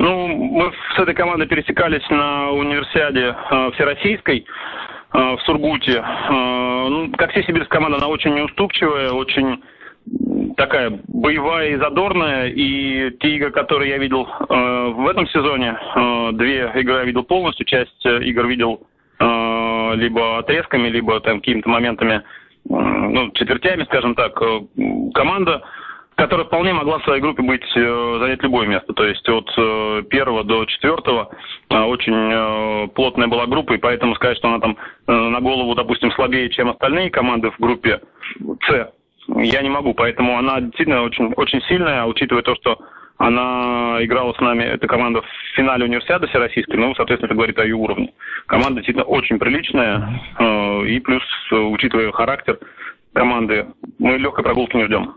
Ну, мы с этой командой пересекались на универсиаде э, всероссийской э, в Сургуте. Э, ну, как все сибирская команда, она очень неуступчивая, очень такая боевая и задорная. И те игры, которые я видел э, в этом сезоне, э, две игры я видел полностью, часть э, игр видел э, либо отрезками, либо там какими-то моментами, э, ну, четвертями, скажем так. Э, команда которая вполне могла в своей группе быть э, занять любое место. То есть от э, первого до четвертого э, очень плотная была группа, и поэтому сказать, что она там на голову, допустим, слабее, чем остальные команды в группе С, я не могу. Поэтому она действительно очень, очень сильная, учитывая то, что она играла с нами, эта команда в финале универсиады всероссийской, ну, соответственно, это говорит о ее уровне. Команда действительно очень приличная, и плюс, учитывая характер команды, мы легкой прогулки не ждем.